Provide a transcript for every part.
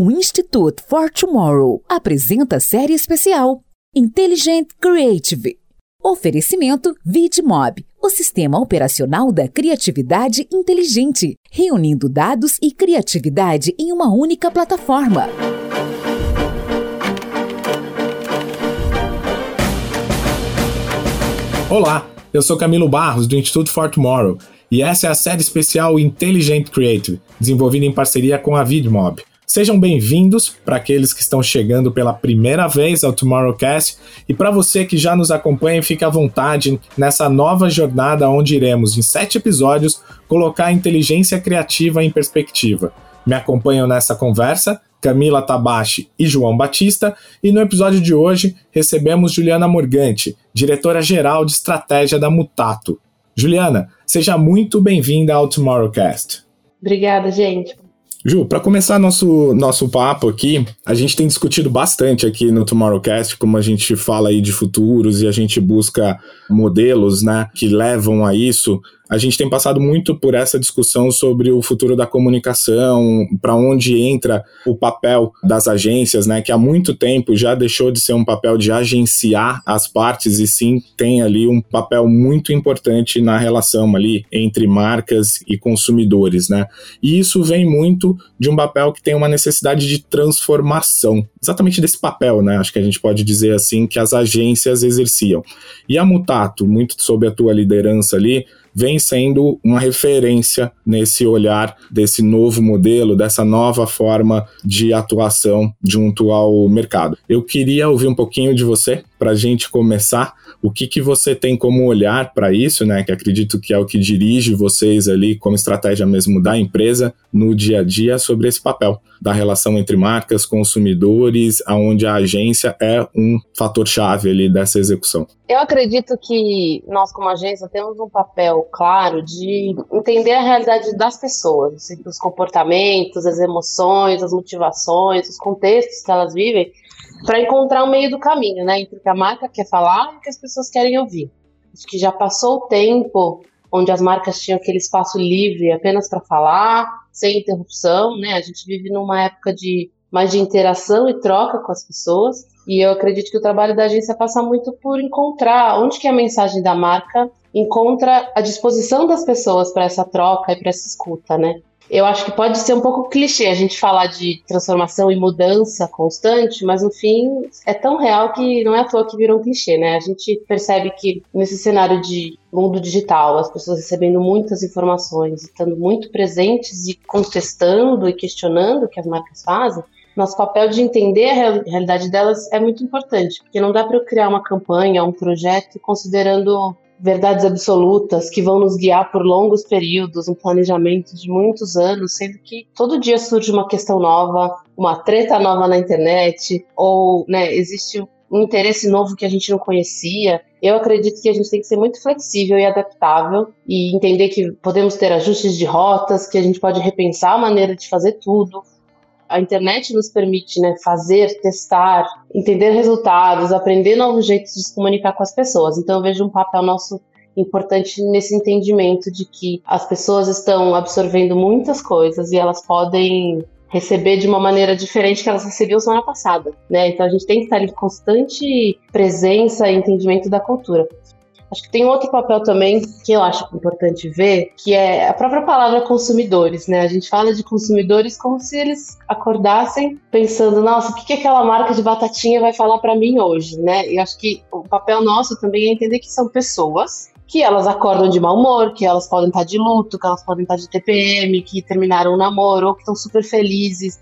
O Institute for Tomorrow apresenta série especial Intelligent Creative. Oferecimento VidMob, o sistema operacional da criatividade inteligente, reunindo dados e criatividade em uma única plataforma. Olá, eu sou Camilo Barros do Instituto for Tomorrow e essa é a série especial Intelligent Creative, desenvolvida em parceria com a VidMob. Sejam bem-vindos para aqueles que estão chegando pela primeira vez ao Tomorrowcast e para você que já nos acompanha, fique à vontade nessa nova jornada onde iremos, em sete episódios, colocar a inteligência criativa em perspectiva. Me acompanham nessa conversa Camila Tabachi e João Batista, e no episódio de hoje recebemos Juliana Morgante, diretora-geral de estratégia da Mutato. Juliana, seja muito bem-vinda ao Tomorrowcast. Obrigada, gente. Ju, para começar nosso, nosso papo aqui, a gente tem discutido bastante aqui no Tomorrowcast, como a gente fala aí de futuros e a gente busca modelos, né, que levam a isso a gente tem passado muito por essa discussão sobre o futuro da comunicação, para onde entra o papel das agências, né, que há muito tempo já deixou de ser um papel de agenciar as partes e sim tem ali um papel muito importante na relação ali entre marcas e consumidores, né? E isso vem muito de um papel que tem uma necessidade de transformação, exatamente desse papel, né? Acho que a gente pode dizer assim que as agências exerciam. E a Mutato, muito sob a tua liderança ali, vem sendo uma referência nesse olhar desse novo modelo, dessa nova forma de atuação junto ao mercado. Eu queria ouvir um pouquinho de você para a gente começar. O que, que você tem como olhar para isso, né? Que acredito que é o que dirige vocês ali como estratégia mesmo da empresa no dia a dia sobre esse papel da relação entre marcas, consumidores, aonde a agência é um fator chave ali dessa execução. Eu acredito que nós como agência temos um papel claro de entender a realidade das pessoas, assim, os comportamentos, as emoções, as motivações, os contextos que elas vivem para encontrar um meio do caminho, né, entre o que a marca quer falar e o que as pessoas querem ouvir. Acho que já passou o tempo onde as marcas tinham aquele espaço livre apenas para falar, sem interrupção, né? A gente vive numa época de mais de interação e troca com as pessoas, e eu acredito que o trabalho da agência passa muito por encontrar onde que a mensagem da marca encontra a disposição das pessoas para essa troca e para essa escuta, né? Eu acho que pode ser um pouco clichê a gente falar de transformação e mudança constante, mas no fim é tão real que não é à toa que virou um clichê, né? A gente percebe que nesse cenário de mundo digital, as pessoas recebendo muitas informações, estando muito presentes e contestando e questionando o que as marcas fazem, nosso papel de entender a realidade delas é muito importante, porque não dá para eu criar uma campanha, um projeto considerando verdades absolutas que vão nos guiar por longos períodos, um planejamento de muitos anos, sendo que todo dia surge uma questão nova, uma treta nova na internet, ou né, existe um interesse novo que a gente não conhecia. Eu acredito que a gente tem que ser muito flexível e adaptável e entender que podemos ter ajustes de rotas, que a gente pode repensar a maneira de fazer tudo, a internet nos permite né, fazer, testar, entender resultados, aprender novos jeitos de se comunicar com as pessoas. Então eu vejo um papel nosso importante nesse entendimento de que as pessoas estão absorvendo muitas coisas e elas podem receber de uma maneira diferente que elas recebiam semana passada, né? Então a gente tem que estar em constante presença e entendimento da cultura. Acho que tem outro papel também que eu acho importante ver, que é a própria palavra consumidores, né? A gente fala de consumidores como se eles acordassem pensando, nossa, o que, que aquela marca de batatinha vai falar para mim hoje, né? E acho que o papel nosso também é entender que são pessoas que elas acordam de mau humor, que elas podem estar de luto, que elas podem estar de TPM, que terminaram o namoro ou que estão super felizes.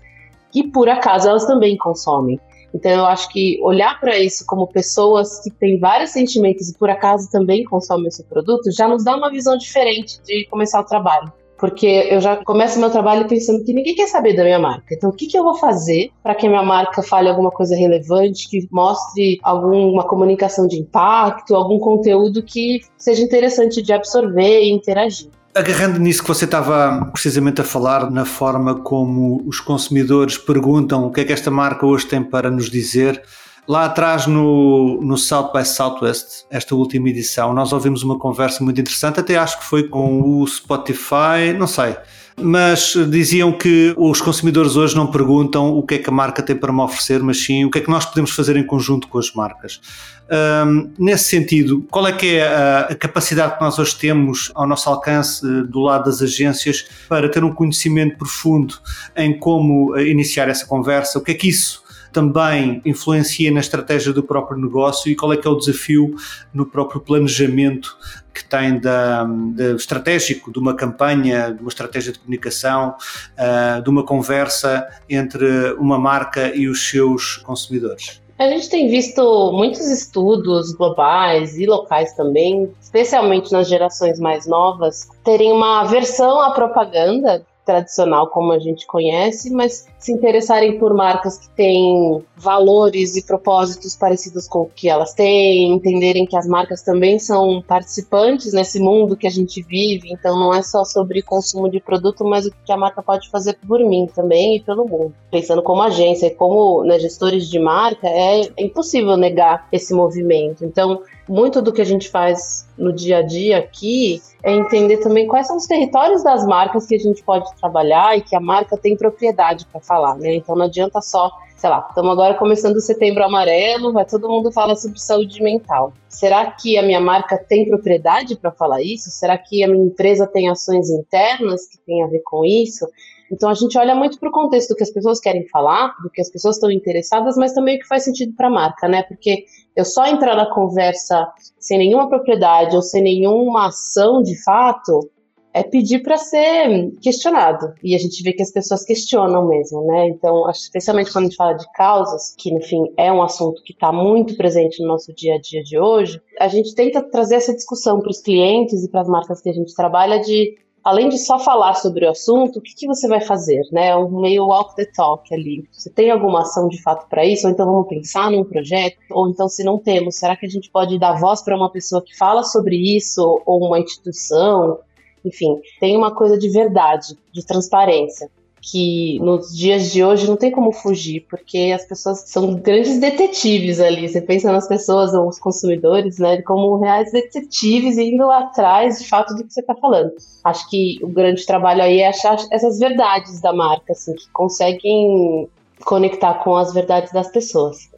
E por acaso elas também consomem. Então eu acho que olhar para isso como pessoas que têm vários sentimentos e por acaso também consomem esse produto já nos dá uma visão diferente de começar o trabalho. Porque eu já começo meu trabalho pensando que ninguém quer saber da minha marca. Então, o que, que eu vou fazer para que a minha marca fale alguma coisa relevante, que mostre alguma comunicação de impacto, algum conteúdo que seja interessante de absorver e interagir? Agarrando nisso que você estava precisamente a falar, na forma como os consumidores perguntam o que é que esta marca hoje tem para nos dizer, lá atrás no, no South by Southwest, esta última edição, nós ouvimos uma conversa muito interessante, até acho que foi com o Spotify, não sei, mas diziam que os consumidores hoje não perguntam o que é que a marca tem para me oferecer, mas sim o que é que nós podemos fazer em conjunto com as marcas. Um, nesse sentido, qual é que é a, a, capacidade que nós hoje temos ao nosso alcance uh, do lado das agências para ter um conhecimento profundo em como uh, iniciar essa conversa? O que é que isso também influencia na estratégia do próprio negócio e qual é que é o desafio no próprio planejamento que tem da, da estratégico de uma campanha, de uma estratégia de comunicação, uh, de uma conversa entre uma marca e os seus consumidores? A gente tem visto muitos estudos globais e locais também, especialmente nas gerações mais novas, terem uma aversão à propaganda tradicional como a gente conhece, mas se interessarem por marcas que têm valores e propósitos parecidos com o que elas têm, entenderem que as marcas também são participantes nesse mundo que a gente vive, então não é só sobre consumo de produto, mas o que a marca pode fazer por mim também e pelo mundo. Pensando como agência e como né, gestores de marca, é, impossível negar esse movimento. Então, muito do que a gente faz no dia a dia aqui é entender também quais são os territórios das marcas que a gente pode trabalhar e que a marca tem propriedade para falar, né? Então não adianta só, sei lá, estamos agora começando o setembro amarelo, vai todo mundo falar sobre saúde mental. Será que a minha marca tem propriedade para falar isso? Será que a minha empresa tem ações internas que têm a ver com isso? Então a gente olha muito para o contexto do que as pessoas querem falar, do que as pessoas estão interessadas, mas também o que faz sentido para a marca, né? Porque eu só entrar na conversa sem nenhuma propriedade ou sem nenhuma ação de fato é pedir para ser questionado. E a gente vê que as pessoas questionam mesmo, né? Então, especialmente quando a gente fala de causas, que no fim é um assunto que está muito presente no nosso dia a dia de hoje, a gente tenta trazer essa discussão para os clientes e para as marcas que a gente trabalha de além de só falar sobre o assunto, o que, que você vai fazer, né? Um meio walk the talk ali. Você tem alguma ação de fato para isso? Ou então vamos pensar num projeto? Ou então, se não temos, será que a gente pode dar voz para uma pessoa que fala sobre isso? Ou uma instituição? Enfim, tem uma coisa de verdade, de transparência que nos dias de hoje não tem como fugir, porque as pessoas são grandes detetives ali. Você pensa nas pessoas, ou os consumidores, né, como reais detetives indo atrás de fato do que você está falando. Acho que o grande trabalho aí é achar essas verdades da marca, assim, que conseguem conectar com as verdades das pessoas.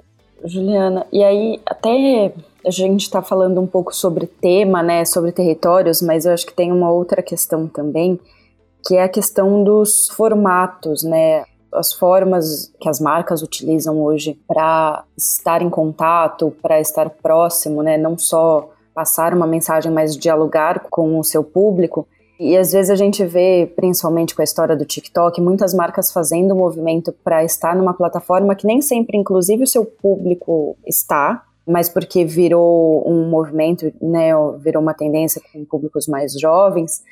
Juliana, e aí até a gente está falando um pouco sobre tema, né, sobre territórios, mas eu acho que tem uma outra questão também que é a questão dos formatos, né? As formas que as marcas utilizam hoje para estar em contato, para estar próximo, né? Não só passar uma mensagem, mas dialogar com o seu público. E às vezes a gente vê, principalmente com a história do TikTok, muitas marcas fazendo um movimento para estar numa plataforma que nem sempre, inclusive, o seu público está, mas porque virou um movimento, né, virou uma tendência com públicos mais jovens,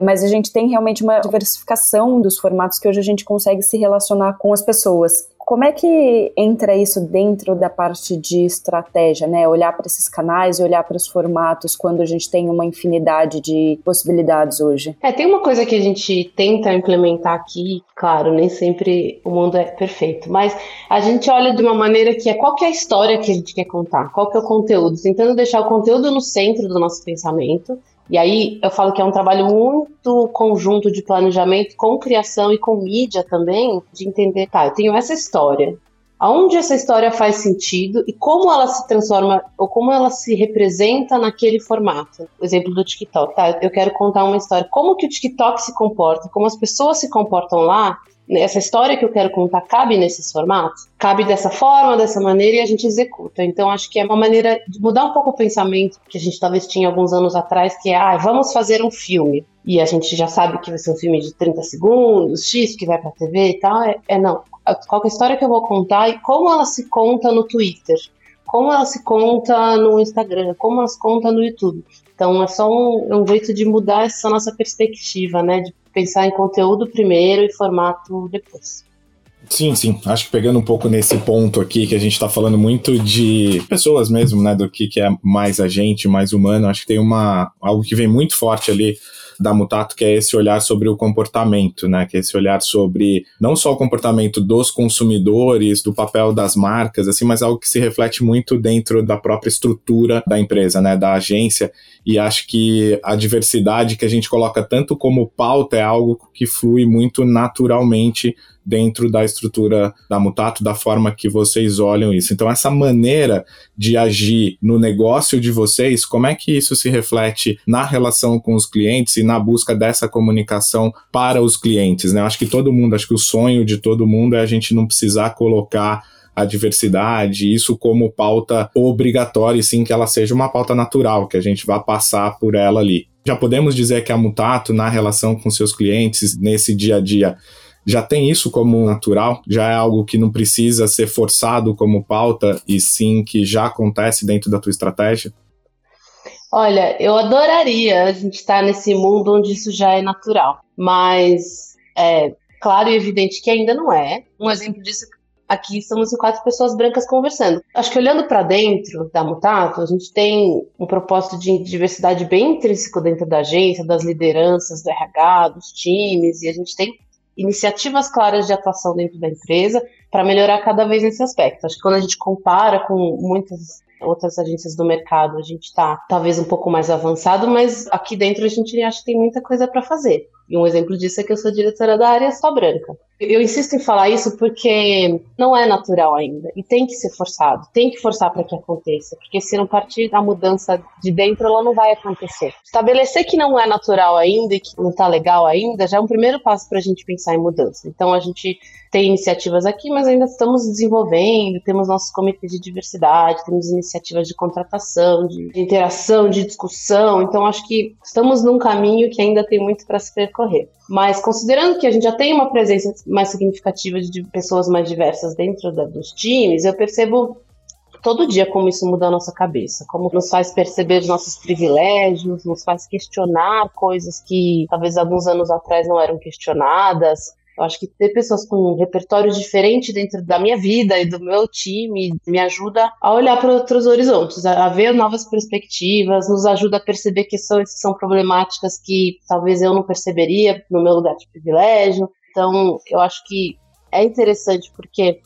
mas a gente tem realmente uma diversificação dos formatos que hoje a gente consegue se relacionar com as pessoas. Como é que entra isso dentro da parte de estratégia, né? Olhar para esses canais olhar para os formatos quando a gente tem uma infinidade de possibilidades hoje? É, tem uma coisa que a gente tenta implementar aqui, claro, nem sempre o mundo é perfeito, mas a gente olha de uma maneira que é qual que é a história que a gente quer contar, qual que é o conteúdo, tentando deixar o conteúdo no centro do nosso pensamento e aí eu falo que é um trabalho muito conjunto de planejamento com criação e com mídia também, de entender, tá, eu tenho essa história. Aonde essa história faz sentido e como ela se transforma ou como ela se representa naquele formato. O exemplo do TikTok, tá? Eu quero contar uma história. Como que o TikTok se comporta, como as pessoas se comportam lá, essa história que eu quero contar cabe nesses formatos? Cabe dessa forma, dessa maneira e a gente executa. Então acho que é uma maneira de mudar um pouco o pensamento que a gente talvez tinha alguns anos atrás, que é, ah, vamos fazer um filme. E a gente já sabe que vai ser um filme de 30 segundos, X, que vai pra TV e tal. É, é não. Qual é a história que eu vou contar e como ela se conta no Twitter? Como ela se conta no Instagram? Como ela se conta no YouTube? Então é só um, um jeito de mudar essa nossa perspectiva, né? De pensar em conteúdo primeiro e formato depois. Sim, sim. Acho que pegando um pouco nesse ponto aqui, que a gente está falando muito de pessoas mesmo, né? Do que, que é mais a gente, mais humano. Acho que tem uma algo que vem muito forte ali da Mutato, que é esse olhar sobre o comportamento, né? Que é esse olhar sobre não só o comportamento dos consumidores, do papel das marcas, assim, mas algo que se reflete muito dentro da própria estrutura da empresa, né? Da agência. E acho que a diversidade que a gente coloca tanto como pauta é algo que flui muito naturalmente dentro da estrutura da Mutato, da forma que vocês olham isso. Então, essa maneira de agir no negócio de vocês, como é que isso se reflete na relação com os clientes e na busca dessa comunicação para os clientes? Né? Acho que todo mundo, acho que o sonho de todo mundo é a gente não precisar colocar a diversidade, isso como pauta obrigatória, e sim que ela seja uma pauta natural, que a gente vá passar por ela ali. Já podemos dizer que a Mutato, na relação com seus clientes, nesse dia a dia, já tem isso como natural, já é algo que não precisa ser forçado como pauta e sim que já acontece dentro da tua estratégia? Olha, eu adoraria a gente estar nesse mundo onde isso já é natural, mas é claro e evidente que ainda não é. Um exemplo disso aqui estamos em quatro pessoas brancas conversando. Acho que olhando para dentro da Mutato, a gente tem um propósito de diversidade bem intrínseco dentro da agência, das lideranças, do RH, dos times, e a gente tem iniciativas claras de atuação dentro da empresa para melhorar cada vez esse aspecto. Acho que quando a gente compara com muitas outras agências do mercado, a gente está talvez um pouco mais avançado, mas aqui dentro a gente acha que tem muita coisa para fazer. E um exemplo disso é que eu sou diretora da área só branca. Eu insisto em falar isso porque não é natural ainda e tem que ser forçado, tem que forçar para que aconteça, porque se não partir da mudança de dentro, ela não vai acontecer. Estabelecer que não é natural ainda e que não está legal ainda já é um primeiro passo para a gente pensar em mudança. Então a gente tem iniciativas aqui, mas ainda estamos desenvolvendo, temos nossos comitês de diversidade, temos iniciativas de contratação, de, interação, de discussão. Então acho que estamos num caminho que ainda tem muito para se percorrer. Mas considerando que a gente já tem uma presença mais significativa de pessoas mais diversas dentro da, dos times, eu percebo todo dia como isso muda a nossa cabeça, como nos faz perceber os nossos privilégios, nos faz questionar coisas que talvez alguns anos atrás não eram questionadas. Eu acho que ter pessoas com um repertório diferente dentro da minha vida e do meu time me ajuda a olhar para outros horizontes, a, ver novas perspectivas, nos ajuda a perceber questões que são problemáticas que talvez eu não perceberia no meu lugar de privilégio. Então, eu acho que é interessante porque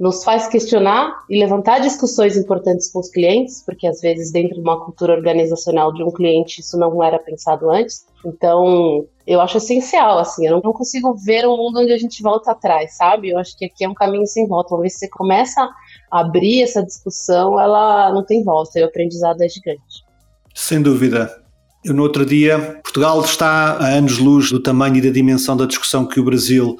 nos faz questionar e levantar discussões importantes com os clientes, porque às vezes dentro de uma cultura organizacional de um cliente isso não era pensado antes. Então, eu acho essencial, assim, eu não consigo ver um mundo onde a gente volta atrás, sabe? Eu acho que aqui é um caminho sem volta. Uma vez que você começa a abrir essa discussão, ela não tem volta, e o aprendizado é gigante. Sem dúvida. Eu, no outro dia, Portugal está a anos-luz do tamanho e da dimensão da discussão que o Brasil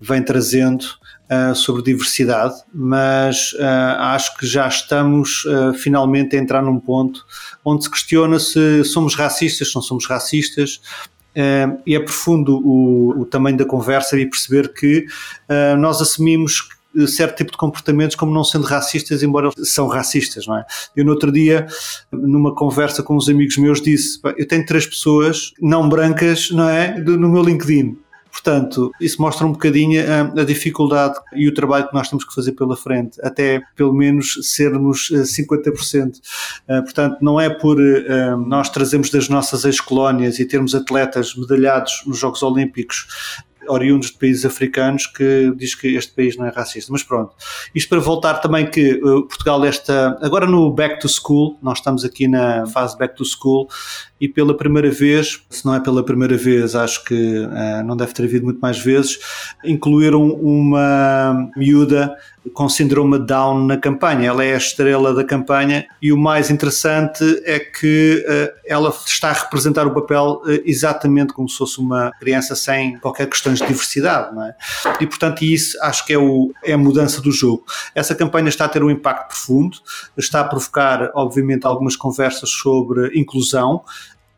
vem trazendo uh, sobre diversidade, mas uh, acho que já estamos uh, finalmente a entrar num ponto onde se questiona se somos racistas, se não somos racistas, e é profundo o, o, tamanho da conversa e perceber que nós assumimos certo tipo de comportamentos como não sendo racistas, embora são racistas, não é? Eu no outro dia, numa conversa com uns amigos meus, disse, eu tenho três pessoas não brancas, não é, no meu LinkedIn. Portanto, isso mostra um bocadinho a, a, dificuldade e o trabalho que nós temos que fazer pela frente, até pelo menos sermos 50%. Uh, eh, portanto, não é por uh, nós trazemos das nossas ex-colónias e termos atletas medalhados nos Jogos Olímpicos oriundos de países africanos que diz que este país não é racista. Mas pronto, isto para voltar também que uh, Portugal está agora no Back to School, nós estamos aqui na fase Back to School e pela primeira vez, se não é pela primeira vez, acho que uh, não deve ter havido muito mais vezes, incluíram uma miúda com síndrome Down na campanha. Ela é a estrela da campanha e o mais interessante é que uh, ela está a representar o papel uh, exatamente como se fosse uma criança sem qualquer questão de diversidade, não é? E portanto isso acho que é, o, é a mudança do jogo. Essa campanha está a ter um impacto profundo, está a provocar obviamente algumas conversas sobre inclusão,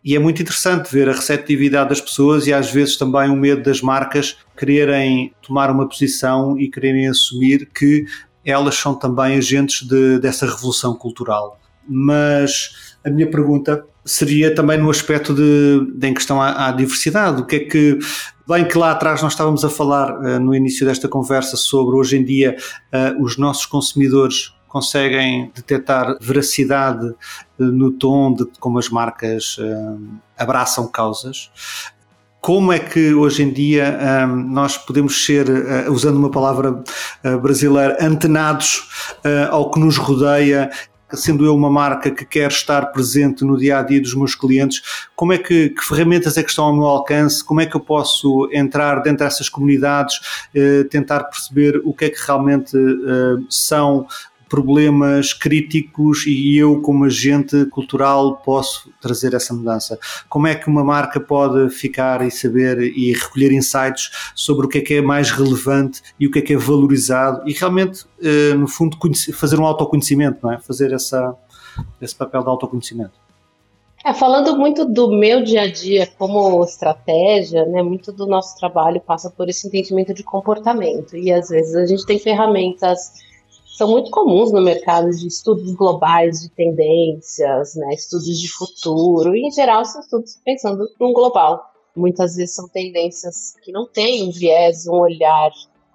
e é muito interessante ver a receptividade das pessoas e às vezes também o medo das marcas quererem tomar uma posição e quererem assumir que elas são também agentes de, dessa revolução cultural. Mas a minha pergunta seria também no aspecto de, de em questão à, à, diversidade. O que é que Bem que lá atrás nós estávamos a falar uh, no início desta conversa sobre hoje em dia uh, os nossos consumidores conseguem detectar veracidade uh, no tom de como as marcas abraçam causas. Como é que hoje em dia um, nós podemos ser, uh, usando uma palavra brasileira, antenados ao que nos rodeia sendo eu uma marca que quer estar presente no dia a dia dos meus clientes, como é que, que ferramentas é que estão ao meu alcance? Como é que eu posso entrar dentro dessas comunidades, eh, tentar perceber o que é que realmente eh, são problemas críticos e eu, como agente cultural, posso trazer essa mudança? Como é que uma marca pode ficar e saber e recolher insights sobre o que é que é mais relevante e o que é que é valorizado e realmente, eh, no fundo, fazer um autoconhecimento, não é? Fazer essa, esse papel de autoconhecimento. É, falando muito do meu dia a dia como estratégia, né, muito do nosso trabalho passa por esse entendimento de comportamento. E às vezes a gente tem ferramentas são muito comuns no mercado de estudos globais de tendências, né, estudos de futuro, e em geral são estudos pensando no global. Muitas vezes são tendências que não têm um viés, um olhar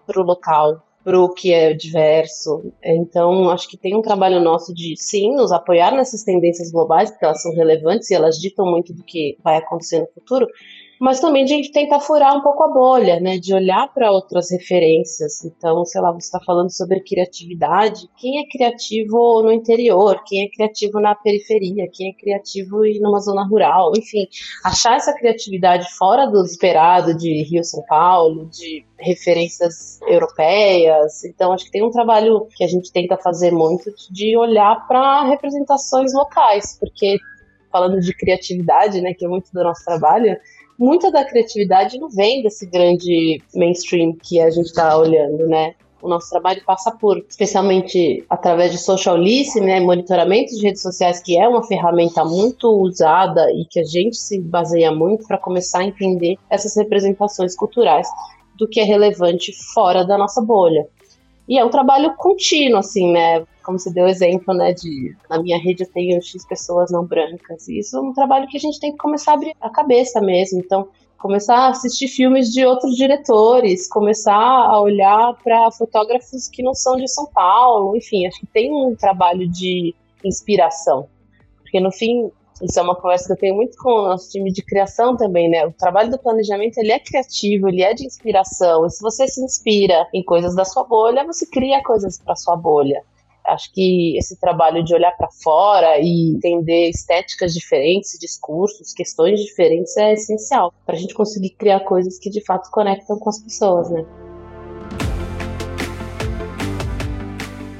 para o local, para o que é diverso. Então, acho que tem um trabalho nosso de, sim, nos apoiar nessas tendências globais, porque elas são relevantes e elas ditam muito do que vai acontecer no futuro, mas também de tentar furar um pouco a bolha, né? De olhar para outras referências. Então, sei lá, você está falando sobre criatividade. Quem é criativo no interior? Quem é criativo na periferia? Quem é criativo numa zona rural? Enfim, achar essa criatividade fora do esperado de Rio, São Paulo, de referências europeias. Então, acho que tem um trabalho que a gente tenta fazer muito de olhar para representações locais, porque falando de criatividade, né, que é muito do nosso trabalho, muita da criatividade não vem desse grande mainstream que a gente está olhando, né? O nosso trabalho passa por, especialmente através de social listening, né, monitoramento de redes sociais, que é uma ferramenta muito usada e que a gente se baseia muito para começar a entender essas representações culturais do que é relevante fora da nossa bolha. E é um trabalho contínuo, assim, né? Como você deu exemplo, né? De na minha rede eu tenho X pessoas não brancas. E isso é um trabalho que a gente tem que começar a abrir a cabeça mesmo. Então, começar a assistir filmes de outros diretores, começar a olhar para fotógrafos que não são de São Paulo, enfim, acho que tem um trabalho de inspiração. Porque no fim, isso é uma conversa que eu tenho muito com o nosso time de criação também, né? O trabalho do planejamento, ele é criativo, ele é de inspiração. E se você se inspira em coisas da sua bolha, você cria coisas para sua bolha. Acho que esse trabalho de olhar para fora e entender estéticas diferentes, discursos, questões diferentes é essencial para a gente conseguir criar coisas que de fato conectam com as pessoas, né?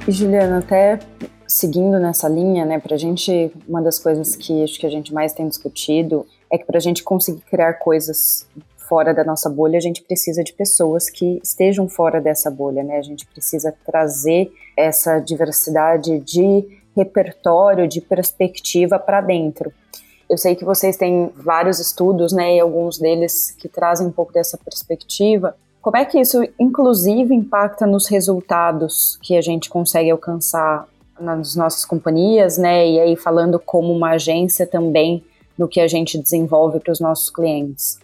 Juliana, até seguindo nessa linha, né, para a gente, uma das coisas que acho que a gente mais tem discutido é que para a gente conseguir criar coisas fora da nossa bolha, a gente precisa de pessoas que estejam fora dessa bolha, né? A gente precisa trazer essa diversidade de repertório, de perspectiva para dentro. Eu sei que vocês têm vários estudos, né, e alguns deles que trazem um pouco dessa perspectiva. Como é que isso, inclusive, impacta nos resultados que a gente consegue alcançar nas nossas companhias, né? E aí falando como uma agência também no que a gente desenvolve para os nossos clientes.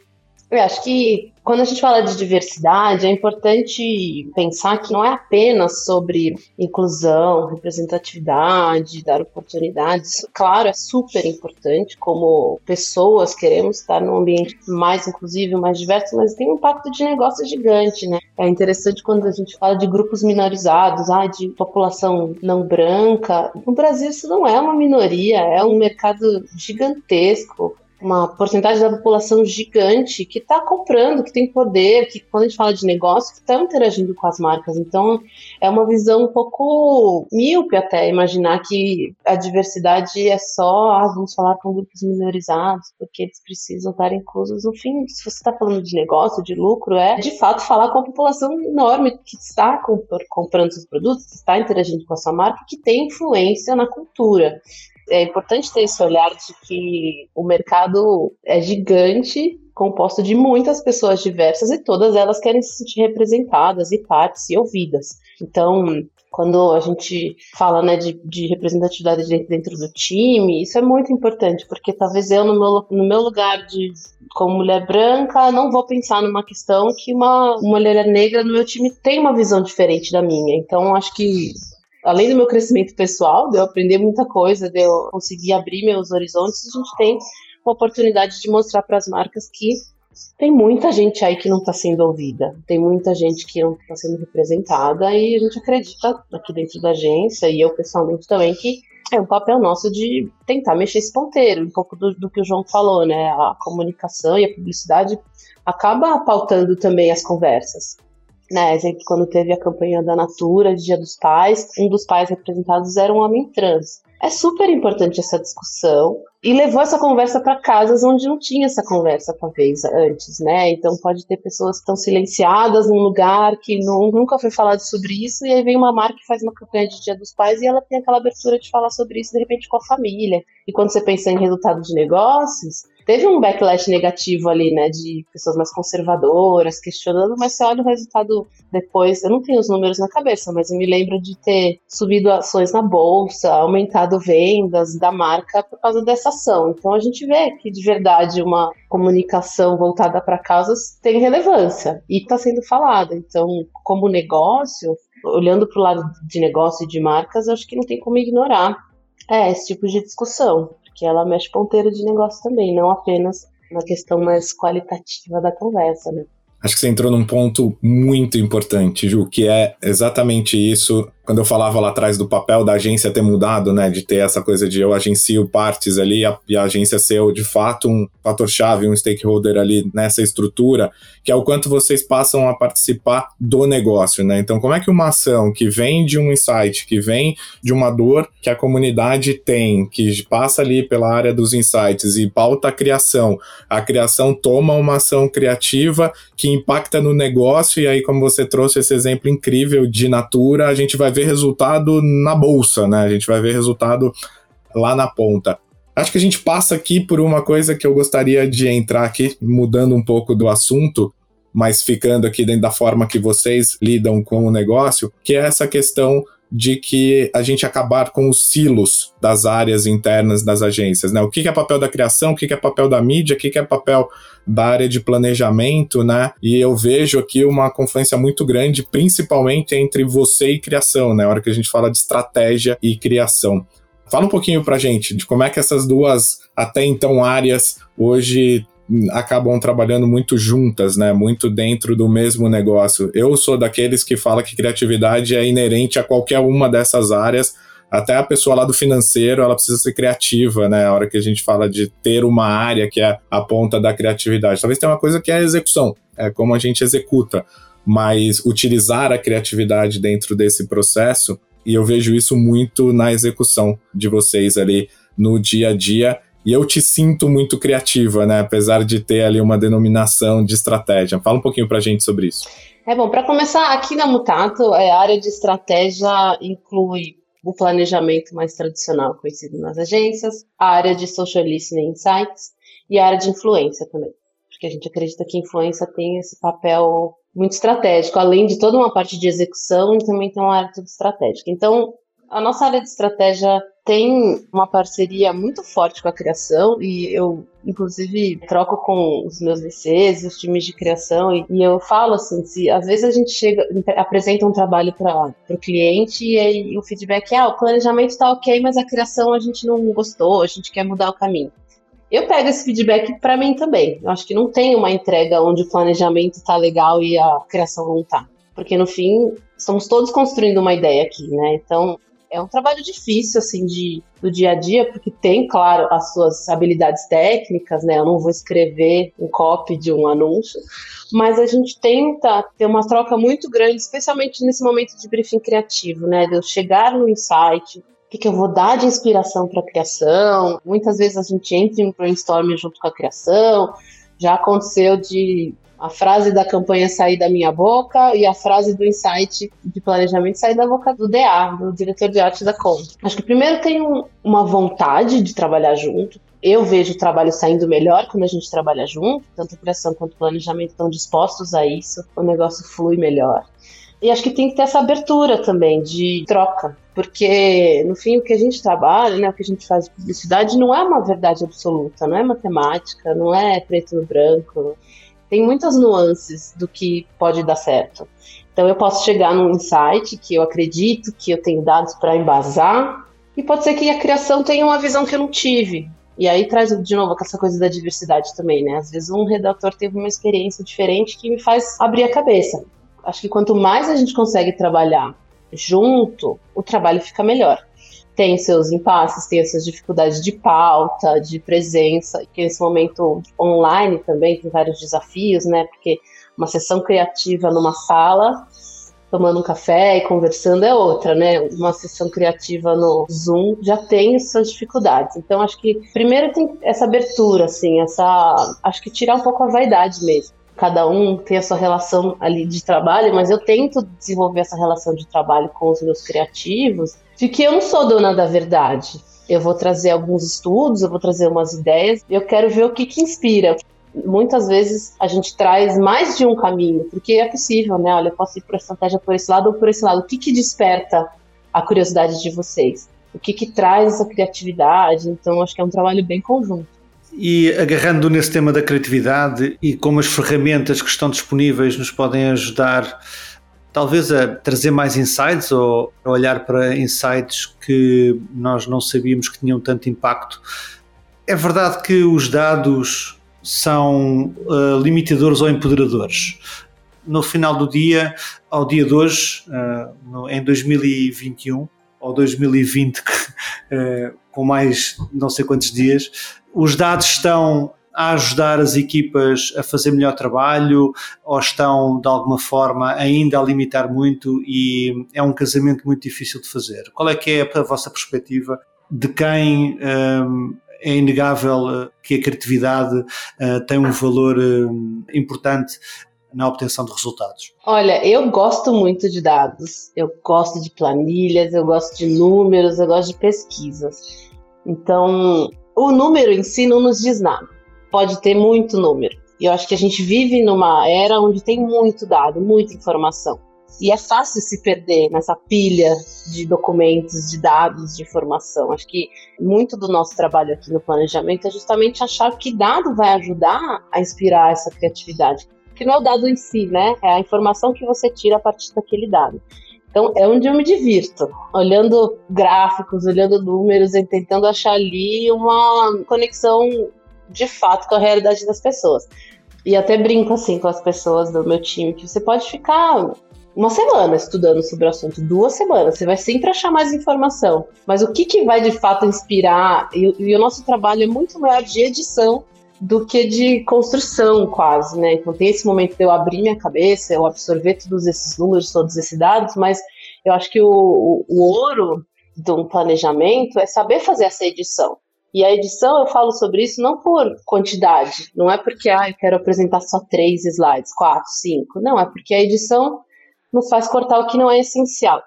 Eu acho que quando a gente fala de diversidade, é importante pensar que não é apenas sobre inclusão, representatividade, dar oportunidades. Claro, é super importante, como pessoas queremos estar num ambiente mais inclusivo, mais diverso, mas tem um impacto de negócio gigante, né? É interessante quando a gente fala de grupos minorizados, ah, de população não branca. No Brasil, isso não é uma minoria, é um mercado gigantesco uma porcentagem da população gigante que está comprando, que tem poder, que quando a gente fala de negócio, está interagindo com as marcas. Então, é uma visão um pouco míope até imaginar que a diversidade é só, ah, vamos falar com grupos minorizados, porque eles precisam estar inclusos. No fim, se você está falando de negócio, de lucro, é de fato falar com a população enorme que está comprando seus produtos, que está interagindo com a sua marca, que tem influência na cultura é importante ter esse olhar de que o mercado é gigante composto de muitas pessoas diversas e todas elas querem se sentir representadas e partes e ouvidas. Então, quando a gente fala né, de, de representatividade dentro do time, isso é muito importante, porque talvez eu, no meu, no meu lugar de como mulher branca, não vou pensar numa questão que uma, uma mulher negra no meu time tem uma visão diferente da minha. Então, acho que além do meu crescimento pessoal, de eu aprender muita coisa, de eu conseguir abrir meus horizontes, a gente tem a oportunidade de mostrar para as marcas que tem muita gente aí que não está sendo ouvida, tem muita gente que não está sendo representada e a gente acredita aqui dentro da agência e eu pessoalmente também que é um papel nosso de tentar mexer esse ponteiro, um pouco do, do que o João falou, né? A comunicação e a publicidade acaba pautando também as conversas. Né, exemplo, quando teve a campanha da Natura de Dia dos Pais, um dos pais representados era um homem trans. É super importante essa discussão e levou essa conversa para casas onde não tinha essa conversa, talvez, antes, né? Então pode ter pessoas que estão silenciadas num lugar que não, nunca foi falado sobre isso, e aí vem uma marca que faz uma campanha de Dia dos Pais e ela tem aquela abertura de falar sobre isso, de repente, com a família. E quando você pensa em resultado de negócios, teve um backlash negativo ali, né, de pessoas mais conservadoras questionando, mas você olha o resultado depois, eu não tenho os números na cabeça, mas eu me lembro de ter subido ações na bolsa, aumentado vendas da marca por causa dessa Então a gente vê que de verdade uma comunicação voltada para casas tem relevância e está sendo falada. Então, como negócio, olhando para o lado de negócio e de marcas, acho que não tem como ignorar é, esse tipo de discussão porque ela mexe ponteiro de negócio também, não apenas na questão mais qualitativa da conversa, né? Acho que você entrou num ponto muito importante, Ju, que é exatamente isso quando eu falava lá atrás do papel da agência ter mudado, né, de ter essa coisa de eu agencio partes ali a, e a agência ser de fato um fator-chave, um stakeholder ali nessa estrutura, que é o quanto vocês passam a participar do negócio, né? Então, como é que uma ação que vem de um insight, que vem de uma dor que a comunidade tem, que passa ali pela área dos insights e pauta a criação, a criação toma uma ação criativa que impacta no negócio e aí, como você trouxe esse exemplo incrível de Natura, a gente vai ver resultado na bolsa, né? A gente vai ver resultado lá na ponta. Acho que a gente passa aqui por uma coisa que eu gostaria de entrar aqui, mudando um pouco do assunto, mas ficando aqui dentro da forma que vocês lidam com o negócio, que é essa questão de que a gente acabar com os silos das áreas internas das agências, né? O que é papel da criação, o que é papel da mídia, o que é papel da área de planejamento, né? E eu vejo aqui uma confluência muito grande, principalmente entre você e criação, né? A hora que a gente fala de estratégia e criação. Fala um pouquinho pra gente de como é que essas duas, até então, áreas hoje acabam trabalhando muito juntas, né? Muito dentro do mesmo negócio. Eu sou daqueles que fala que criatividade é inerente a qualquer uma dessas áreas. Até a pessoa lá do financeiro, ela precisa ser criativa, né? A hora que a gente fala de ter uma área que é a ponta da criatividade. Talvez tenha uma coisa que é a execução, é como a gente executa, mas utilizar a criatividade dentro desse processo, e eu vejo isso muito na execução de vocês ali no dia a dia e eu te sinto muito criativa, né? Apesar de ter ali uma denominação de estratégia. Fala um pouquinho para a gente sobre isso. É bom, para começar, aqui na Mutato, é, a área de estratégia inclui o planejamento mais tradicional conhecido nas agências, a área de social listening insights e a área de influência também. Porque a gente acredita que influência tem esse papel muito estratégico, além de toda uma parte de execução, também tem uma área tudo estratégica. Então, a nossa área de estratégia tem uma parceria muito forte com a criação e eu, inclusive, troco com os meus VCs, os times de criação e, e eu falo assim, se às vezes a gente chega, apresenta um trabalho para o cliente e aí o feedback é, ah, o planejamento está ok, mas a criação a gente não gostou, a gente quer mudar o caminho. Eu pego esse feedback para mim também. Eu acho que não tem uma entrega onde o planejamento está legal e a criação não está. Porque no fim, estamos todos construindo uma ideia aqui, né? Então, é um trabalho difícil, assim, de, do dia a dia, porque tem, claro, as suas habilidades técnicas, né? Eu não vou escrever um copy de um anúncio, mas a gente tenta ter uma troca muito grande, especialmente nesse momento de briefing criativo, né? De eu chegar no insight, o que, que eu vou dar de inspiração para a criação. Muitas vezes a gente entra em brainstorming junto com a criação. Já aconteceu de a frase da campanha sair da minha boca e a frase do insight de planejamento sair da boca do DA, do diretor de arte da Com. Acho que primeiro tem um, uma vontade de trabalhar junto. Eu vejo o trabalho saindo melhor quando a gente trabalha junto, tanto criação quanto planejamento estão dispostos a isso, o negócio flui melhor. E acho que tem que ter essa abertura também de troca, porque no fim o que a gente trabalha, né, o que a gente faz de publicidade não é uma verdade absoluta, não é matemática, não é preto no branco tem muitas nuances do que pode dar certo. Então eu posso chegar num insight que eu acredito, que eu tenho dados para embasar, e pode ser que a criação tenha uma visão que eu não tive. E aí traz de novo essa coisa da diversidade também, né? Às vezes um redator teve uma experiência diferente que me faz abrir a cabeça. Acho que quanto mais a gente consegue trabalhar junto, o trabalho fica melhor tem seus impasses, tem essas dificuldades de pauta, de presença, que nesse momento online também tem vários desafios, né? Porque uma sessão criativa numa sala, tomando um café e conversando é outra, né? Uma sessão criativa no Zoom já tem essas dificuldades. Então acho que primeiro tem essa abertura, assim, essa, acho que tirar um pouco a vaidade mesmo cada um tem a sua relação ali de trabalho, mas eu tento desenvolver essa relação de trabalho com os meus criativos, de que eu não sou dona da verdade. Eu vou trazer alguns estudos, eu vou trazer umas ideias, eu quero ver o que, que inspira. Muitas vezes a gente traz mais de um caminho, porque é possível, né? Olha, eu posso ir por estratégia por esse lado ou por esse lado. O que, que desperta a curiosidade de vocês? O que, que traz essa criatividade? Então, acho que é um trabalho bem conjunto. E agarrando nesse tema da criatividade e como as ferramentas que estão disponíveis nos podem ajudar, talvez a trazer mais insights ou a olhar para insights que nós não sabíamos que tinham tanto impacto. É verdade que os dados são uh, limitadores ou empoderadores. No final do dia, ao dia de hoje, uh, no, em 2021 ou 2020, uh, eh, com mais não sei quantos dias, os dados estão a ajudar as equipas a fazer melhor trabalho ou estão de alguma forma ainda a limitar muito e é um casamento muito difícil de fazer? Qual é que é a vossa perspectiva de quem um, é inegável uh, que a criatividade uh, tem um valor um, importante na obtenção de resultados? Olha, eu gosto muito de dados, eu gosto de planilhas, eu gosto de números, eu gosto de pesquisas. Então, o número em si não nos diz nada. Pode ter muito número. E eu acho que a gente vive numa era onde tem muito dado, muita informação. E é fácil se perder nessa pilha de documentos, de dados, de informação. Acho que muito do nosso trabalho aqui no planejamento é justamente achar que dado vai ajudar a inspirar essa criatividade. Que não é o dado em si, né? É a informação que você tira a partir daquele dado. Então é onde eu me divirto, olhando gráficos, olhando números e tentando achar ali uma conexão de fato com a realidade das pessoas. E até brinco assim com as pessoas do meu time que você pode ficar uma semana estudando sobre o assunto, duas semanas, você vai sempre achar mais informação. Mas o que, que vai de fato inspirar? E, e o nosso trabalho é muito maior de edição do que de construção, quase, né? Então tem esse momento de eu abrir minha cabeça, eu absorver todos esses números, todos esses dados, mas eu acho que o, o, o ouro de um planejamento é saber fazer essa edição. E a edição, eu falo sobre isso não por quantidade, não é porque ah, eu quero apresentar só três slides, quatro, cinco. Não, é porque a edição nos faz cortar o que não é essencial,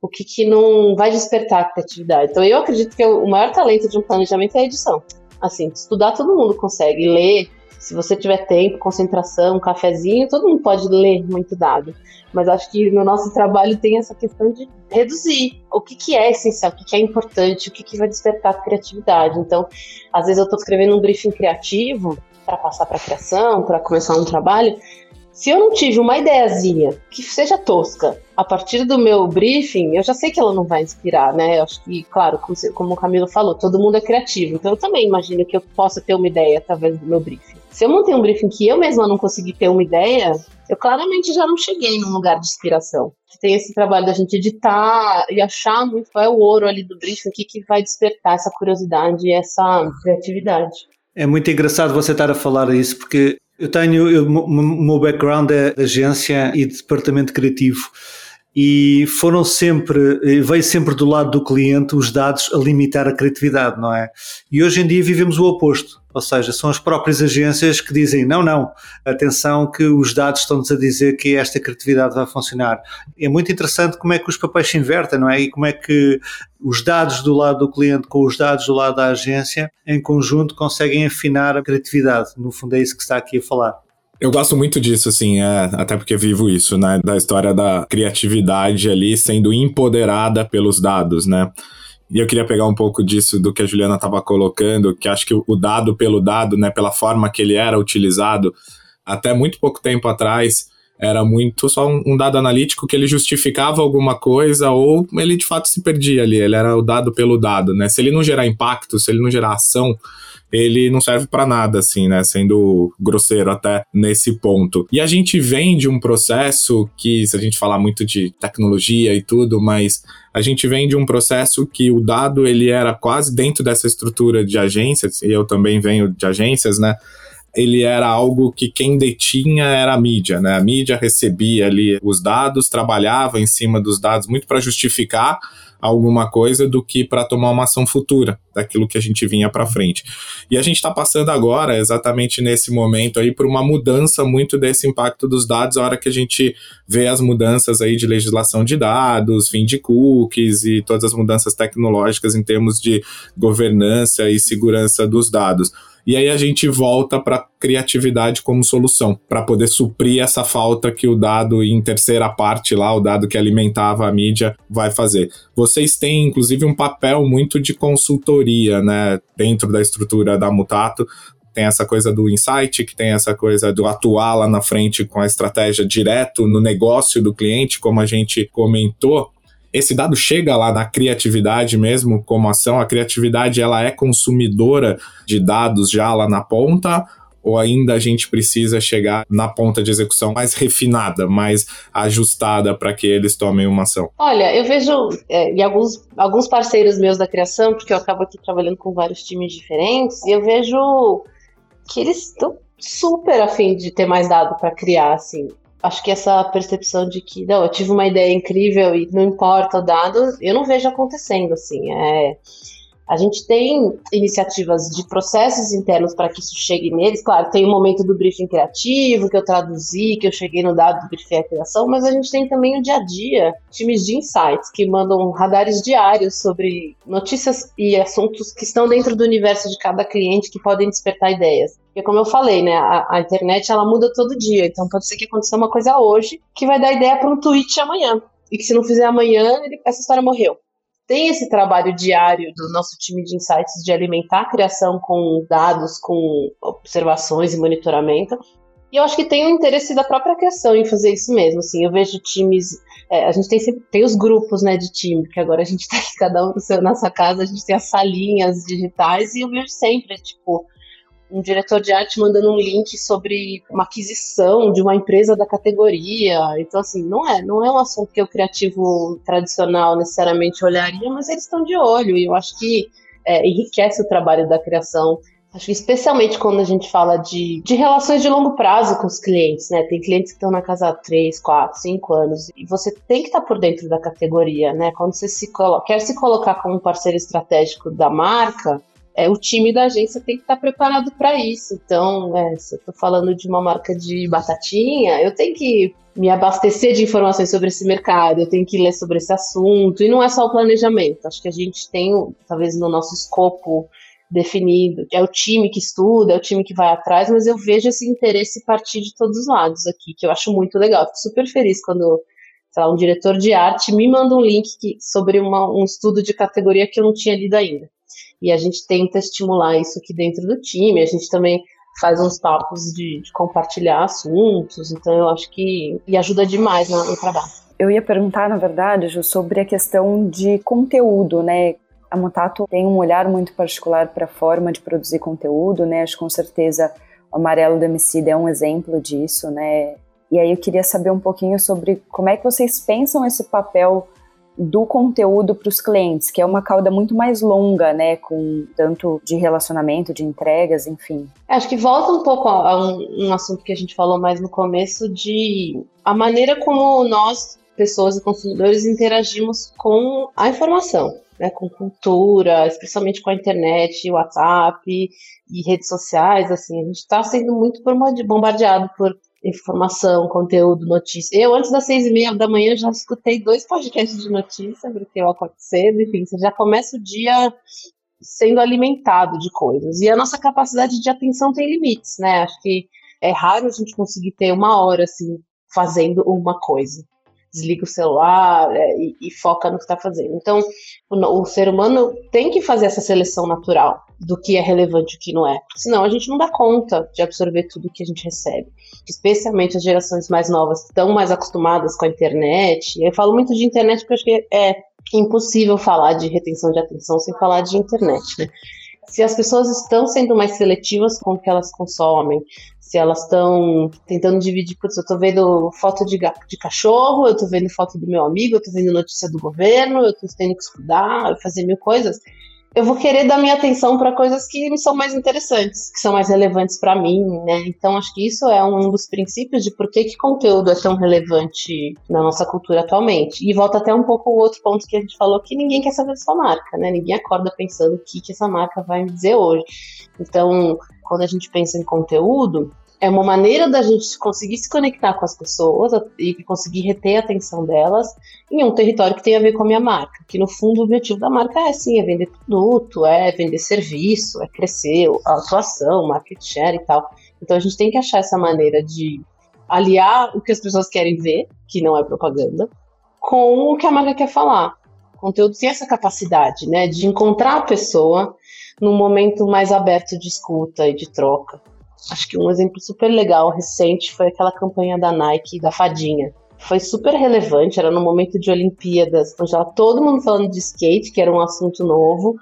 o que, que não vai despertar a criatividade. Então, eu acredito que o maior talento de um planejamento é a edição. Assim, estudar todo mundo consegue, ler, se você tiver tempo, concentração, um cafezinho, todo mundo pode ler muito dado. Mas acho que no nosso trabalho tem essa questão de reduzir o que, que é essencial, o que, que é importante, o que, que vai despertar a criatividade. Então, às vezes eu estou escrevendo um briefing criativo para passar para criação, para começar um trabalho, se eu não tive uma ideiazinha que seja tosca a partir do meu briefing, eu já sei que ela não vai inspirar, né? Eu acho que, claro, como, o Camilo falou, todo mundo é criativo. Então eu também imagino que eu possa ter uma ideia através do meu briefing. Se eu montei um briefing que eu mesma não consegui ter uma ideia, eu claramente já não cheguei num lugar de inspiração. Tem esse trabalho da gente editar e achar muito qual é o ouro ali do briefing, o que, que vai despertar essa curiosidade e essa criatividade. É muito engraçado você estar a falar isso, porque eu tenho, o meu background é de agência e de departamento criativo e foram sempre, veio sempre do lado do cliente os dados a limitar a criatividade, não é? E hoje em dia vivemos o oposto. Ou seja, são as próprias agências que dizem: não, não, atenção, que os dados estão-nos a dizer que esta criatividade vai funcionar. É muito interessante como é que os papéis se invertem, não é? E como é que os dados do lado do cliente com os dados do lado da agência, em conjunto, conseguem afinar a criatividade. No fundo, é isso que está aqui a falar. Eu gosto muito disso, assim, é, até porque vivo isso, né? Da história da criatividade ali sendo empoderada pelos dados, né? E eu queria pegar um pouco disso do que a Juliana estava colocando, que acho que o dado pelo dado, né, pela forma que ele era utilizado, até muito pouco tempo atrás, era muito só um, um, dado analítico que ele justificava alguma coisa ou ele de fato se perdia ali, ele era o dado pelo dado, né? Se ele não gerar impacto, se ele não gerar ação, ele não serve para nada, assim, né? Sendo grosseiro até nesse ponto. E a gente vem de um processo que, se a gente falar muito de tecnologia e tudo, mas a gente vem de um processo que o dado ele era quase dentro dessa estrutura de agências, e eu também venho de agências, né? ele era algo que quem detinha era a mídia, né? A mídia recebia ali os dados, trabalhava em cima dos dados muito para justificar alguma coisa do que para tomar uma ação futura daquilo que a gente vinha para frente. E a gente está passando agora, exatamente nesse momento aí, por uma mudança muito desse impacto dos dados, a hora que a gente vê as mudanças aí de legislação de dados, fim de cookies e todas as mudanças tecnológicas em termos de governança e segurança dos dados. E aí a gente volta para criatividade como solução, para poder suprir essa falta que o dado em terceira parte lá, o dado que alimentava a mídia, vai fazer. Vocês têm, inclusive, um papel muito de consultoria, né, dentro da estrutura da Mutato, tem essa coisa do insight, que tem essa coisa do atuar lá na frente com a estratégia direto no negócio do cliente, como a gente comentou esse dado chega lá na criatividade mesmo como ação? A criatividade ela é consumidora de dados já lá na ponta ou ainda a gente precisa chegar na ponta de execução mais refinada, mais ajustada para que eles tomem uma ação? Olha, eu vejo é, em alguns, alguns parceiros meus da criação, porque eu acabo aqui trabalhando com vários times diferentes, e eu vejo que eles estão super afim de ter mais dado para criar, assim acho que essa percepção de que, não, eu tive uma ideia incrível e não importa o dado, eu não vejo acontecendo, assim. É, a gente tem iniciativas de processos internos para que isso chegue neles. Claro, tem o momento do briefing criativo, que eu traduzi, que eu cheguei no dado do briefing e criação, mas a gente tem também o dia a dia, times de insights que mandam radares diários sobre notícias e assuntos que estão dentro do universo de cada cliente que podem despertar ideias. Porque como eu falei, né, a, a, internet ela muda todo dia, então pode ser que aconteça uma coisa hoje que vai dar ideia para um tweet amanhã. E que se não fizer amanhã, ele, essa história morreu. Tem esse trabalho diário do nosso time de insights de alimentar a criação com dados, com observações e monitoramento. E eu acho que tem o interesse da própria criação em fazer isso mesmo. Assim, eu vejo times. É, a gente tem sempre tem os grupos né, de time, que agora a gente tem cada um na sua casa, a gente tem as salinhas digitais, e eu vejo sempre, tipo, um diretor de arte mandando um link sobre uma aquisição de uma empresa da categoria. Então, assim, não é, não é um assunto que o criativo tradicional necessariamente olharia, mas eles estão de olho e eu acho que é, enriquece o trabalho da criação. Acho que especialmente quando a gente fala de, de relações de longo prazo com os clientes, né? Tem clientes que estão na casa há 3, 4, 5 anos e você tem que estar por dentro da categoria, né? Quando você se quer se colocar como um parceiro estratégico da marca, é, o time da agência tem que estar preparado para isso. Então, é, se eu estou falando de uma marca de batatinha, eu tenho que me abastecer de informações sobre esse mercado, eu tenho que ler sobre esse assunto, e não é só o planejamento. Acho que a gente tem, talvez no nosso escopo definido, é o time que estuda, é o time que vai atrás, mas eu vejo esse interesse partir de todos os lados aqui, que eu acho muito legal. Fico super feliz quando lá, um diretor de arte me manda um link que, sobre uma, um estudo de categoria que eu não tinha lido ainda e a gente tenta estimular isso aqui dentro do time. A gente também faz uns papos de, de compartilhar assuntos, então eu acho que e ajuda demais no, no trabalho. Eu ia perguntar, na verdade, Ju, sobre a questão de conteúdo, né? A Mutato tem um olhar muito particular para a forma de produzir conteúdo, né? Acho que com certeza o Amarelo do Emicida é um exemplo disso, né? E aí eu queria saber um pouquinho sobre como é que vocês pensam esse papel do conteúdo para os clientes, que é uma cauda muito mais longa, né, com tanto de relacionamento, de entregas, enfim. Acho que volta um pouco a, um, um assunto que a gente falou mais no começo de a maneira como nós pessoas e consumidores interagimos com a informação. né, com cultura, especialmente com a internet, WhatsApp e, redes sociais, assim, a gente está sendo muito bombardeado por informação, conteúdo, notícia. Eu, antes das seis e meia da manhã, já escutei dois podcasts de notícia, porque eu acordo cedo, enfim, você já começa o dia sendo alimentado de coisas. E a nossa capacidade de atenção tem limites, né? Acho que é raro a gente conseguir ter uma hora, assim, fazendo uma coisa desliga o celular é, e, e, foca no que está fazendo. Então, o, o, ser humano tem que fazer essa seleção natural do que é relevante e o que não é. Senão a gente não dá conta de absorver tudo que a gente recebe. Especialmente as gerações mais novas, estão mais acostumadas com a internet. Eu falo muito de internet porque acho que é impossível falar de retenção de atenção sem falar de internet, né? Se as pessoas estão sendo mais seletivas com o que elas consomem, se elas estão tentando dividir, putz, eu tô vendo foto de, de cachorro, eu tô vendo foto do meu amigo, eu tô vendo notícia do governo, eu tô tendo que estudar, fazer mil coisas eu vou querer dar minha atenção para coisas que me são mais interessantes, que são mais relevantes para mim, né? Então acho que isso é um dos princípios de por que, que conteúdo é tão relevante na nossa cultura atualmente. E volta até um pouco o outro ponto que a gente falou que ninguém quer saber da sua marca, né? Ninguém acorda pensando o que, que essa marca vai me dizer hoje. Então, quando a gente pensa em conteúdo, é uma maneira da gente conseguir se conectar com as pessoas e conseguir reter a atenção delas em um território que tem a ver com a minha marca. Que no fundo o objetivo da marca é sim, é vender produto, é vender serviço, é crescer a atuação, market share e tal. Então a gente tem que achar essa maneira de aliar o que as pessoas querem ver, que não é propaganda, com o que a marca quer falar. O conteúdo tem essa capacidade, né, de encontrar a pessoa num momento mais aberto de escuta e de troca. Acho que um exemplo super legal recente foi aquela campanha da Nike da fadinha. Foi super relevante, era no momento de Olimpíadas, onde estava todo mundo falando de skate, que era um assunto novo,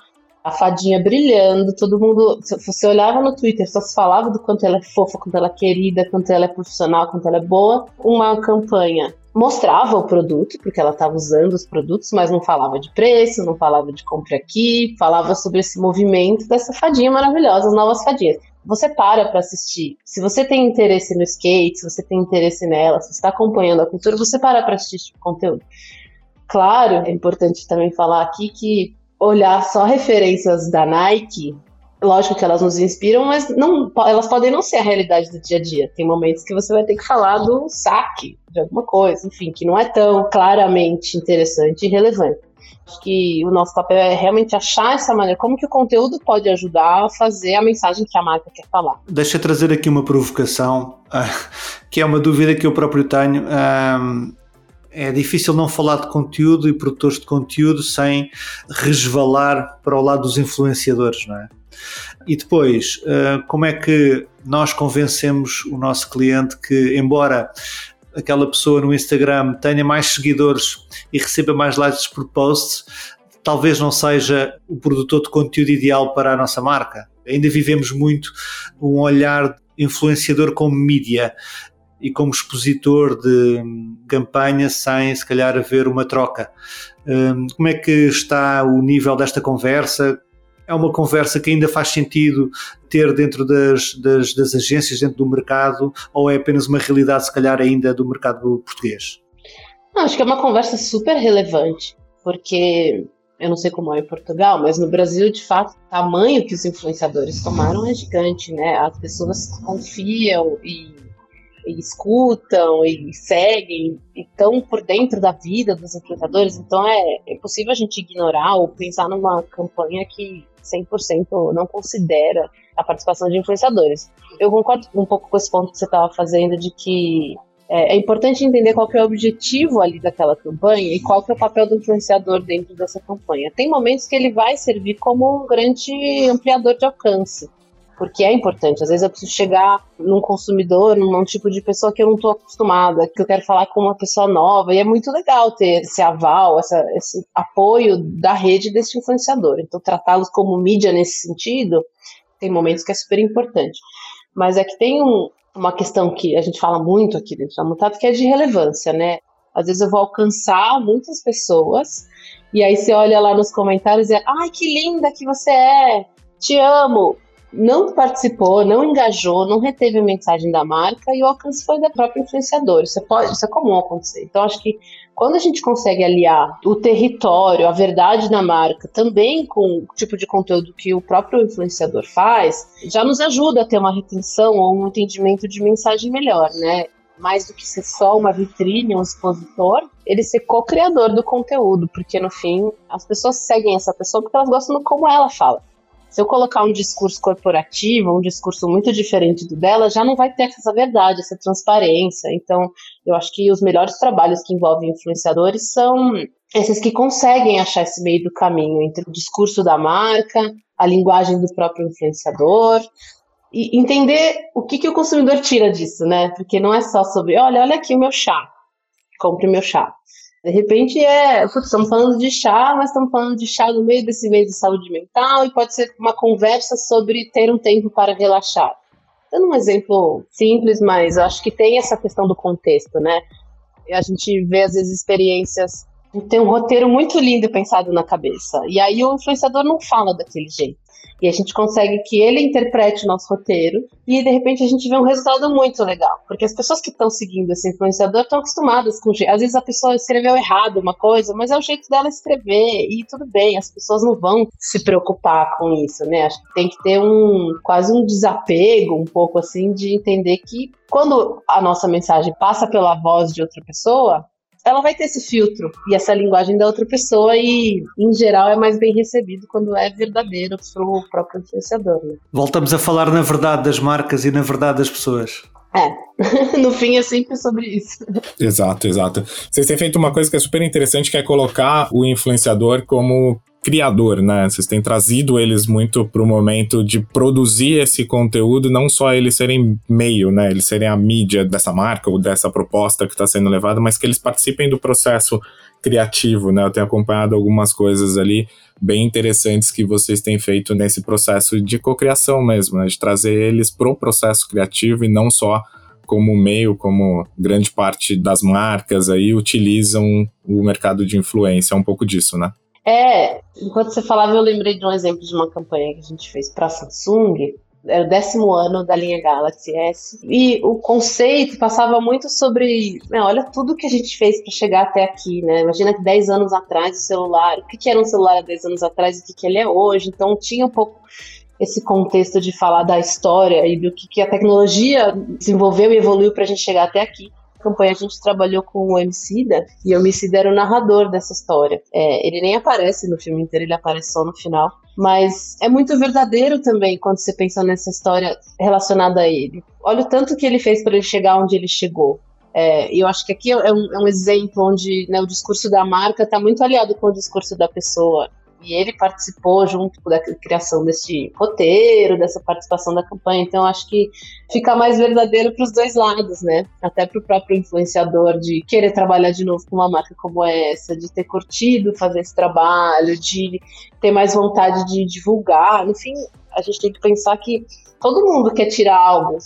a fadinha brilhando, todo mundo. Você olhava no Twitter, só se falava do quanto ela é fofa, quanto ela é querida, quanto ela é profissional, quanto ela é boa. Uma campanha mostrava o produto, porque ela estava usando os produtos, mas não falava de preço, não falava de compra aqui, falava sobre esse movimento dessa fadinha maravilhosa, as novas fadinhas você para para assistir. Se você tem interesse no skate, se você tem interesse nela, se você está acompanhando a cultura, você para para assistir esse tipo conteúdo. Claro, é importante também falar aqui que olhar só referências da Nike, lógico que elas nos inspiram, mas não, elas podem não ser a realidade do dia a dia. Tem momentos que você vai ter que falar do saque de alguma coisa, enfim, que não é tão claramente interessante e relevante. Acho que o nosso papel é realmente achar essa maneira, como que o conteúdo pode ajudar a fazer a mensagem que a marca quer falar. Deixa eu trazer aqui uma provocação, que é uma dúvida que eu próprio tenho. É difícil não falar de conteúdo e produtores de conteúdo sem resvalar para o lado dos influenciadores, não é? E depois, ah, como é que nós convencemos o nosso cliente que, embora aquela pessoa no Instagram tenha mais seguidores e receba mais likes por posts, talvez não seja o produtor de conteúdo ideal para a nossa marca. Ainda vivemos muito um olhar influenciador como mídia e como expositor de campanha sem se calhar haver uma troca. Hum, como é que está o nível desta conversa? É uma conversa que ainda faz sentido ter dentro das, das, das agências, dentro do mercado, ou é apenas uma realidade, se calhar, ainda do mercado português? Não, acho que é uma conversa super relevante, porque eu não sei como é em Portugal, mas no Brasil, de fato, o tamanho que os influenciadores tomaram é gigante, né? As pessoas confiam e, e escutam e seguem e estão por dentro da vida dos influenciadores, então é, é possível a gente ignorar ou pensar numa campanha que 100% não considera a participação de influenciadores. Eu concordo um pouco com esse ponto que você estava fazendo de que é, é, importante entender qual que é o objetivo ali daquela campanha e qual que é o papel do influenciador dentro dessa campanha. Tem momentos que ele vai servir como um grande ampliador de alcance porque é importante. Às vezes eu preciso chegar num consumidor, num tipo de pessoa que eu não estou acostumada, que eu quero falar com uma pessoa nova, e é muito legal ter esse aval, essa, esse apoio da rede desse influenciador. Então, tratá-los como mídia nesse sentido, tem momentos que é super importante. Mas é que tem um, uma questão que a gente fala muito aqui dentro da Mutado, que é de relevância, né? Às vezes eu vou alcançar muitas pessoas, e aí você olha lá nos comentários e é, ai, que linda que você é, te amo não participou, não engajou, não reteve a mensagem da marca e o alcance foi da própria influenciadora. Isso, pode, isso é comum acontecer. Então, acho que Quando a gente consegue aliar o território, a verdade da marca, também com o tipo de conteúdo que o próprio influenciador faz, já nos ajuda a ter uma retenção ou um entendimento de mensagem melhor, né? mais do que ser só uma vitrine, um expositor, ele ser co-criador do conteúdo, porque no fim as pessoas seguem essa pessoa porque elas gostam do como ela fala. Se eu colocar um discurso corporativo, um discurso muito diferente do dela, já não vai ter essa verdade, essa transparência. Então, eu acho que os melhores trabalhos que envolvem influenciadores são esses que conseguem achar esse meio do caminho entre o discurso da marca, a linguagem do próprio influenciador, e entender o que, que o consumidor tira disso, né? Porque não é só sobre, olha, olha aqui o meu chá, compre meu chá. De repente é, putz, estamos falando de chá, mas estamos falando de chá no meio desse mês de saúde mental e pode ser uma conversa sobre ter um tempo para relaxar. Dando um exemplo simples, mas eu acho que tem essa questão do contexto, né? A gente vê às vezes experiências tem um roteiro muito lindo pensado na cabeça. E aí o influenciador não fala daquele jeito. E a gente consegue que ele interprete o nosso roteiro e de repente a gente vê um resultado muito legal. Porque as pessoas que estão seguindo esse influenciador estão acostumadas com. Às vezes a pessoa escreveu errado uma coisa, mas é o jeito dela escrever e tudo bem, as pessoas não vão se preocupar com isso, né? Acho que tem que ter um quase um desapego, um pouco assim, de entender que quando a nossa mensagem passa pela voz de outra pessoa, ela vai ter esse filtro e essa linguagem da outra pessoa e, em geral, é mais bem recebido quando é verdadeiro para o próprio influenciador. Né? Voltamos a falar na verdade das marcas e na verdade das pessoas. É, no fim é sempre sobre isso. Exato, exato. Vocês têm feito uma coisa que é super interessante, que é colocar o influenciador como criador, né? Vocês têm trazido eles muito para o momento de produzir esse conteúdo, não só eles serem meio, né? Eles serem a mídia dessa marca ou dessa proposta que está sendo levada, mas que eles participem do processo criativo, né? Eu tenho acompanhado algumas coisas ali bem interessantes que vocês têm feito nesse processo de cocriação mesmo, né? De trazer eles pro processo criativo e não só como meio, como grande parte das marcas aí utilizam o mercado de influência, é um pouco disso, né? É, enquanto você falava, eu lembrei de um exemplo de uma campanha que a gente fez para Samsung. Era o décimo ano da linha Galaxy S. E o conceito passava muito sobre. Né, olha tudo que a gente fez para chegar até aqui, né? Imagina que 10 anos atrás o celular. O que, que era um celular há 10 anos atrás e o que, que ele é hoje. Então tinha um pouco esse contexto de falar da história e do que, que a tecnologia desenvolveu e evoluiu para a gente chegar até aqui campanha a gente trabalhou com o Emicida, e o Emicida era o narrador dessa história. É, ele nem aparece no filme inteiro, ele aparece só no final. Mas é muito verdadeiro também quando você pensa nessa história relacionada a ele. Olha o tanto que ele fez para ele chegar onde ele chegou. É, eu acho que aqui é um, é um exemplo onde né, o discurso da marca está muito aliado com o discurso da pessoa. E ele participou junto da criação desse roteiro, dessa participação da campanha. Então, acho que fica mais verdadeiro para os dois lados, né? Até para o próprio influenciador de querer trabalhar de novo com uma marca como essa, de ter curtido fazer esse trabalho, de ter mais vontade de divulgar. No fim, a gente tem que pensar que todo mundo quer tirar algo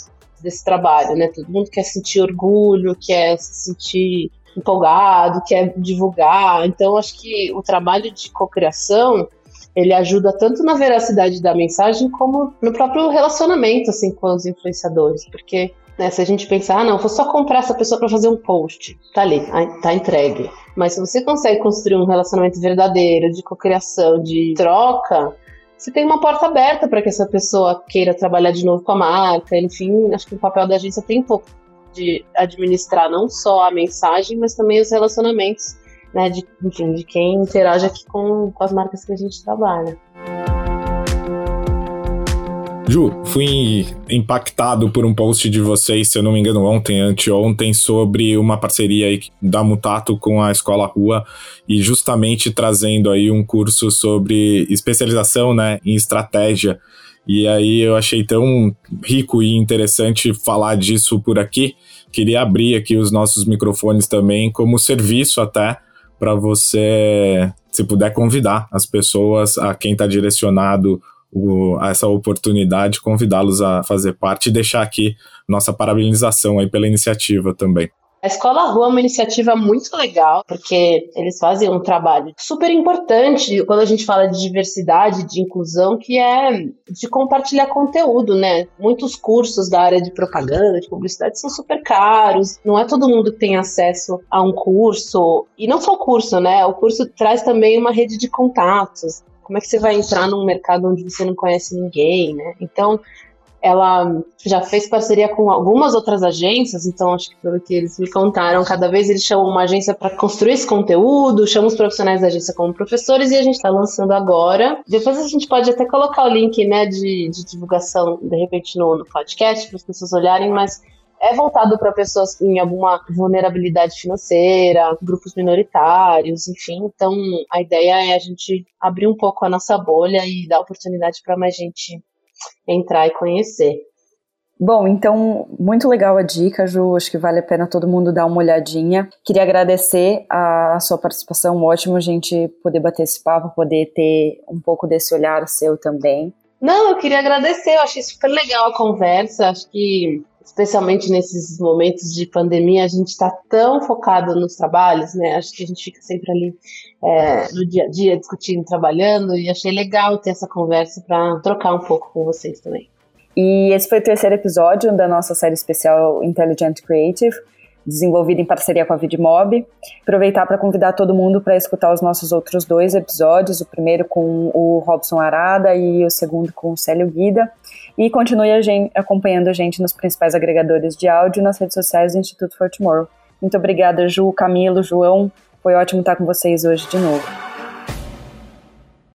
desse trabalho, né? Todo mundo quer sentir orgulho, quer se sentir empolgado, quer divulgar. Então, acho que o trabalho de cocriação ele ajuda tanto na veracidade da mensagem como no próprio relacionamento assim com os influenciadores, porque né, se a gente pensar, ah, não, vou só comprar essa pessoa para fazer um post, tá ali, tá entregue. Mas se você consegue construir um relacionamento verdadeiro, de cocriação, de troca, você tem uma porta aberta para que essa pessoa queira trabalhar de novo com a marca. Enfim, acho que o papel da agência tem um pouco de administrar não só a mensagem, mas também os relacionamentos, né, de, enfim, de quem interage aqui com, com as marcas que a gente trabalha. Ju, fui impactado por um post de vocês, se eu não me engano, ontem, anteontem, sobre uma parceria da Mutato com a Escola Rua e justamente trazendo aí um curso sobre especialização né, em estratégia e aí eu achei tão rico e interessante falar disso por aqui. Queria abrir aqui os nossos microfones também como serviço até para você, se puder convidar as pessoas a quem está direcionado o, a essa oportunidade, convidá-los a fazer parte e deixar aqui nossa parabenização aí pela iniciativa também. A Escola Rua é uma iniciativa muito legal, porque eles fazem um trabalho super importante quando a gente fala de diversidade, de inclusão, que é de compartilhar conteúdo, né? Muitos cursos da área de propaganda, de publicidade são super caros, não é todo mundo que tem acesso a um curso, e não só o curso, né? O curso traz também uma rede de contatos. Como é que você vai entrar num mercado onde você não conhece ninguém, né? Então, ela já fez parceria com algumas outras agências, então acho que pelo que eles me contaram, cada vez eles chamam uma agência para construir esse conteúdo, chamam os profissionais da agência como professores e a gente está lançando agora. Depois a gente pode até colocar o link né, de, de divulgação, de repente, no, no podcast, para as pessoas olharem, mas é voltado para pessoas em alguma vulnerabilidade financeira, grupos minoritários, enfim. Então, a ideia é a gente abrir um pouco a nossa bolha e dar oportunidade para mais gente entrar e conhecer. Bom, então, muito legal a dica, Ju. Acho que vale a pena todo mundo dar uma olhadinha. Queria agradecer a, sua participação. Ótimo a gente poder bater esse papo, poder ter um pouco desse olhar seu também. Não, eu queria agradecer. Eu achei super legal a conversa. Acho que, especialmente nesses momentos de pandemia, a gente está tão focado nos trabalhos, né? Acho que a gente fica sempre ali é, no dia a dia discutindo, trabalhando. E achei legal ter essa conversa para trocar um pouco com vocês também. E esse foi o terceiro episódio da nossa série especial Intelligent Creative, desenvolvida em parceria com a Vidmob. Aproveitar para convidar todo mundo para escutar os nossos outros dois episódios, o primeiro com o Robson Arada e o segundo com o Célio Guida. E continue a gente, acompanhando a gente nos principais agregadores de áudio e nas redes sociais do Instituto for. Muito obrigada, Ju, Camilo, João. Foi ótimo estar com vocês hoje de novo.